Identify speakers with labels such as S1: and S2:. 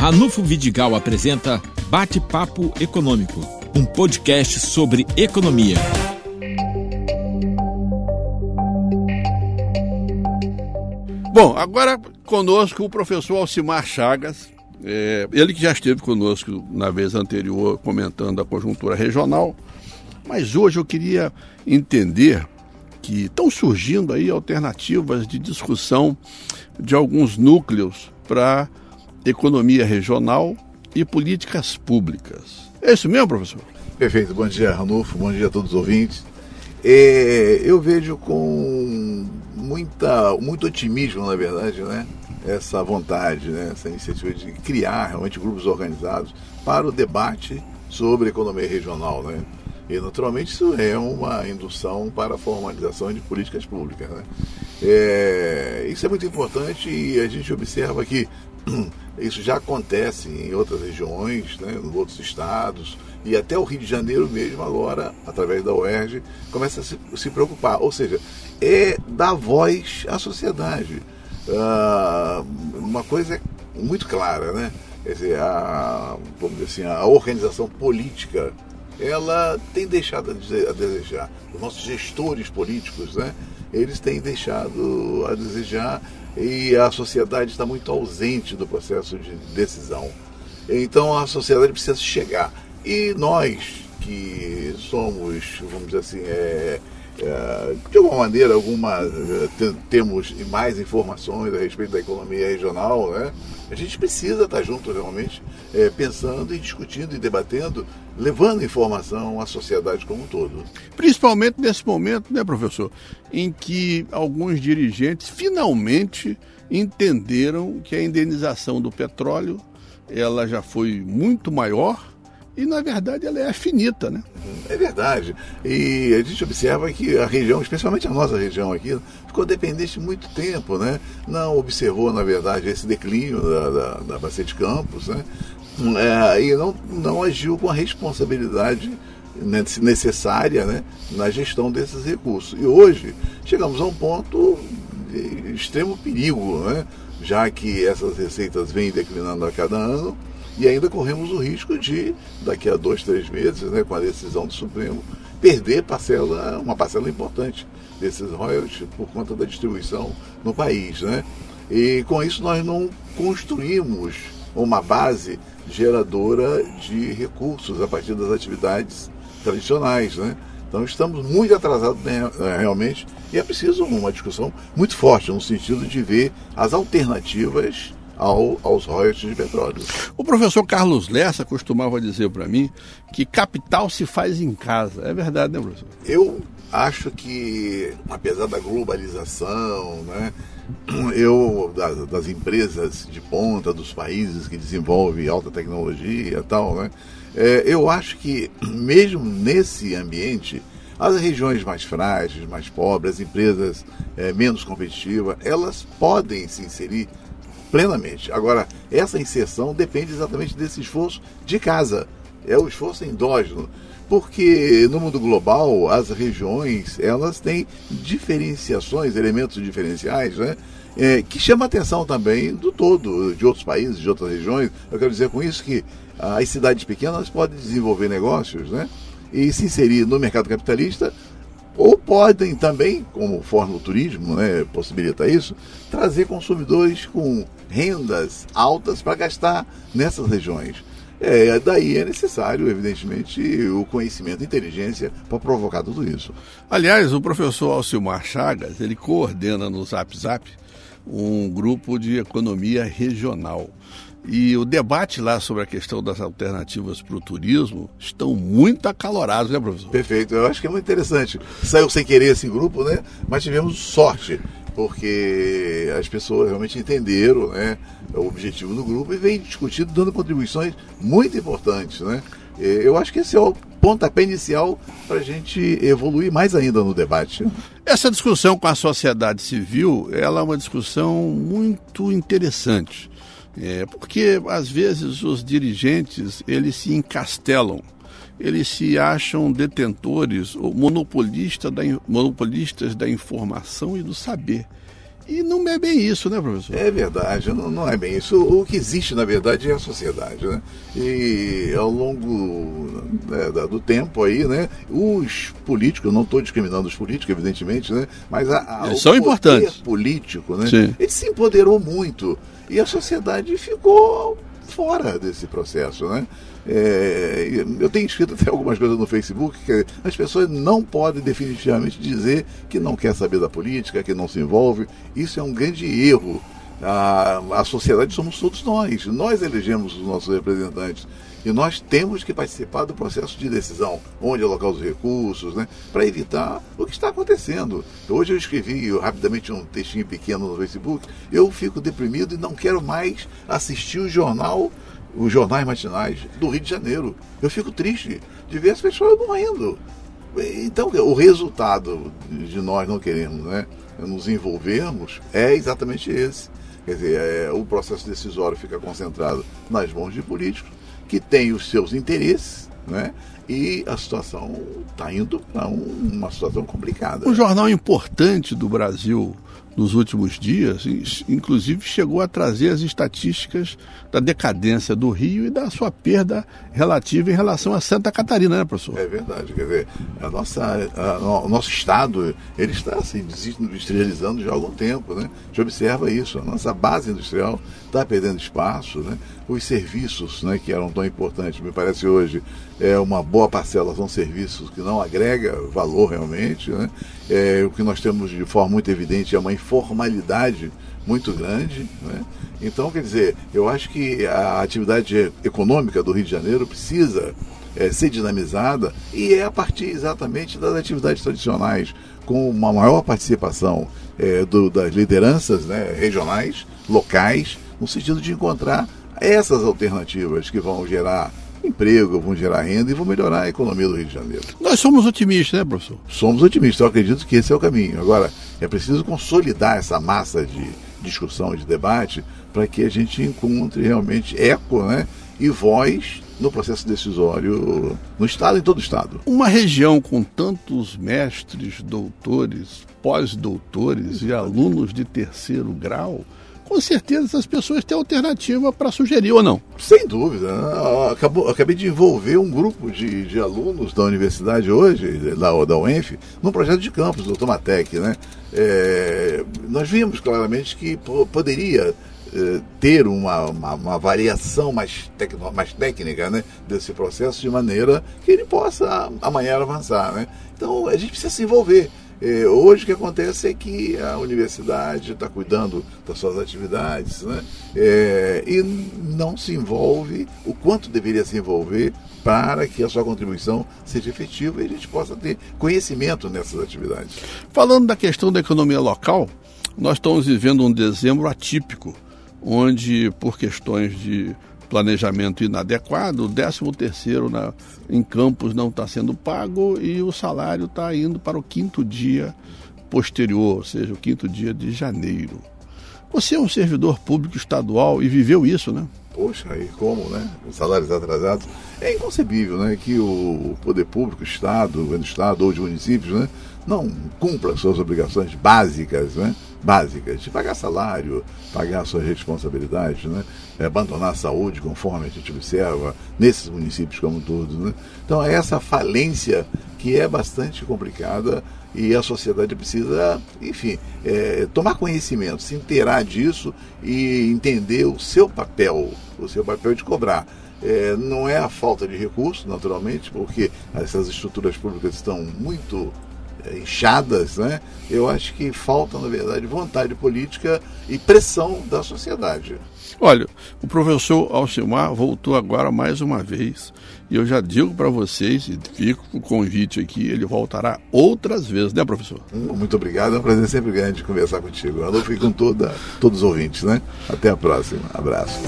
S1: Ranulfo Vidigal apresenta Bate-Papo Econômico, um podcast sobre economia.
S2: Bom, agora conosco o professor Alcimar Chagas, é, ele que já esteve conosco na vez anterior comentando a conjuntura regional, mas hoje eu queria entender que estão surgindo aí alternativas de discussão de alguns núcleos para economia regional e políticas públicas. É isso mesmo, professor?
S3: Perfeito. Bom dia, Ranulfo. Bom dia a todos os ouvintes. É, eu vejo com muita, muito otimismo, na verdade, né? essa vontade, né? essa iniciativa de criar realmente grupos organizados para o debate sobre economia regional. Né? E, naturalmente, isso é uma indução para a formalização de políticas públicas. Né? É, isso é muito importante e a gente observa que isso já acontece em outras regiões, né, em outros estados, e até o Rio de Janeiro mesmo agora, através da UERJ, começa a se, se preocupar. Ou seja, é dar voz à sociedade. Ah, uma coisa é muito clara, né? Quer dizer, a, vamos dizer assim, a organização política ela tem deixado a desejar. Os nossos gestores políticos, né, eles têm deixado a desejar e a sociedade está muito ausente do processo de decisão. Então a sociedade precisa chegar. E nós que somos, vamos dizer assim, é, de alguma maneira, alguma, é, temos mais informações a respeito da economia regional, né? a gente precisa estar junto realmente, é, pensando e discutindo e debatendo, levando informação à sociedade como um todo.
S2: Principalmente nesse momento, né, professor, em que alguns dirigentes finalmente entenderam que a indenização do petróleo ela já foi muito maior e na verdade ela é finita, né?
S3: É verdade. E a gente observa que a região, especialmente a nossa região aqui, ficou dependente muito tempo, né? Não observou, na verdade, esse declínio da, da, da Bacia de Campos, né? É, e não, não agiu com a responsabilidade necessária né, na gestão desses recursos. E hoje chegamos a um ponto de extremo perigo, né? já que essas receitas vêm declinando a cada ano e ainda corremos o risco de, daqui a dois, três meses, né, com a decisão do Supremo, perder parcela, uma parcela importante desses royalties por conta da distribuição no país. Né? E com isso nós não construímos uma base geradora de recursos a partir das atividades tradicionais. Né? Então estamos muito atrasados né, realmente e é preciso uma discussão muito forte no sentido de ver as alternativas ao, aos royalties de petróleo.
S2: O professor Carlos Lessa costumava dizer para mim que capital se faz em casa. É verdade, né, professor?
S3: Eu acho que, apesar da globalização, né, eu das, das, empresas de ponta dos países que desenvolvem alta tecnologia e tal, né, é, eu acho que mesmo nesse ambiente as regiões mais frágeis, mais pobres, as empresas é, menos competitivas, elas podem se inserir plenamente. Agora, essa inserção depende exatamente desse esforço de casa. É o esforço endógeno. Porque no mundo global, as regiões, elas têm diferenciações, elementos diferenciais, né? É, que chama a atenção também do todo, de outros países, de outras regiões. Eu quero dizer com isso que as cidades pequenas podem desenvolver negócios, né? E se inserir no mercado capitalista ou podem também, como forma do turismo, né, possibilita isso, trazer consumidores com rendas altas para gastar nessas regiões. É, daí é necessário, evidentemente, o conhecimento e inteligência para provocar tudo isso.
S2: Aliás, o professor Alcimar Chagas, ele coordena no Zap Zap um grupo de economia regional. E o debate lá sobre a questão das alternativas para o turismo estão muito acalorados, né, professor?
S3: Perfeito. Eu acho que é muito interessante. Saiu sem querer esse grupo, né? Mas tivemos sorte, porque as pessoas realmente entenderam né, o objetivo do grupo e vem discutindo, dando contribuições muito importantes, né? Eu acho que esse é o pontapé inicial para a gente evoluir mais ainda no debate.
S2: Essa discussão com a sociedade civil, ela é uma discussão muito interessante é, porque às vezes os dirigentes eles se encastelam, eles se acham detentores ou monopolista da, monopolistas da informação e do saber. E não é bem isso, né, professor?
S3: É verdade, não, não, é bem isso. O que existe, na verdade, é a sociedade, né? E ao longo né, do tempo aí, né, os políticos, eu não estou discriminando os políticos, evidentemente, né? Mas a,
S2: a, eles são importantes.
S3: político, né? Sim. Ele se empoderou muito. E a sociedade ficou fora desse processo, né? É, eu tenho escrito até algumas coisas no Facebook que as pessoas não podem definitivamente dizer que não quer saber da política, que não se envolve. Isso é um grande erro. A, a sociedade somos todos nós. Nós elegemos os nossos representantes. E nós temos que participar do processo de decisão, onde alocar os recursos, né, para evitar o que está acontecendo. Hoje eu escrevi rapidamente um textinho pequeno no Facebook. Eu fico deprimido e não quero mais assistir o jornal os jornais matinais do Rio de Janeiro. Eu fico triste de ver as pessoas morrendo. Então, o resultado de nós não queremos né, nos envolvermos é exatamente esse. Quer dizer, é, o processo decisório fica concentrado nas mãos de políticos que têm os seus interesses, né? E a situação está indo para um, uma situação complicada.
S2: Um jornal importante do Brasil nos últimos dias, inclusive chegou a trazer as estatísticas da decadência do Rio e da sua perda relativa em relação a Santa Catarina, né, professor?
S3: É verdade, quer dizer, a nossa, a, o nosso estado ele está se assim, desindustrializando já há algum tempo, né? A gente observa isso, a nossa base industrial está perdendo espaço, né? Os serviços, né, que eram tão importantes, me parece hoje é uma boa parcela são serviços que não agrega valor realmente, né? É, o que nós temos de forma muito evidente é uma informalidade muito grande. Né? Então, quer dizer, eu acho que a atividade econômica do Rio de Janeiro precisa é, ser dinamizada e é a partir exatamente das atividades tradicionais, com uma maior participação é, do, das lideranças né, regionais, locais, no sentido de encontrar essas alternativas que vão gerar emprego, vão gerar renda e vão melhorar a economia do Rio de Janeiro.
S2: Nós somos otimistas, né, professor?
S3: Somos otimistas, eu acredito que esse é o caminho. Agora, é preciso consolidar essa massa de discussão, de debate, para que a gente encontre realmente eco né, e voz no processo decisório no Estado e em todo o Estado.
S2: Uma região com tantos mestres, doutores, pós-doutores e alunos de terceiro grau com certeza essas pessoas têm alternativa para sugerir ou não.
S3: Sem dúvida. Acabou, acabei de envolver um grupo de, de alunos da universidade hoje, da, da UENF, num projeto de campus do Tomatec. Né? É, nós vimos claramente que poderia é, ter uma, uma, uma, variação mais, tecno, mais técnica né, desse processo de maneira que ele possa amanhã avançar. Né? Então a gente precisa se envolver. É, hoje o que acontece é que a universidade está cuidando das suas atividades né? É, e não se envolve o quanto deveria se envolver para que a sua contribuição seja efetiva e a gente possa ter conhecimento nessas atividades.
S2: Falando da questão da economia local, nós estamos vivendo um dezembro atípico, onde por questões de planejamento inadequado, o 13 terceiro na, em Campos não está sendo pago e o salário está indo para o quinto dia posterior, ou seja, o quinto dia de janeiro. Você é um servidor público estadual e viveu isso, né?
S3: Poxa, e como, né? Os salários atrasados. É inconcebível, né? Que o poder público, Estado, governo do Estado ou de municípios, né? Não cumpra suas obrigações básicas, né? Básicas, de pagar salário, pagar suas responsabilidades, né? É, abandonar a saúde, conforme a gente observa nesses municípios como todos, né? Então, é essa falência que é bastante complicada e a sociedade precisa, enfim, é, tomar conhecimento, se inteirar disso e entender o seu papel, o seu papel de cobrar. É, não é a falta de recursos, naturalmente, porque essas estruturas públicas estão muito inchadas, né? Eu acho que falta, na verdade, vontade política e pressão da sociedade.
S2: Olha, o professor Alcimar voltou agora mais uma vez. E eu já digo para vocês, e fico com o convite aqui, ele voltará outras vezes, né, professor?
S3: Hum, muito obrigado, é um prazer sempre grande conversar contigo. Alô, fico com toda, todos os ouvintes, né? Até a próxima. Abraço.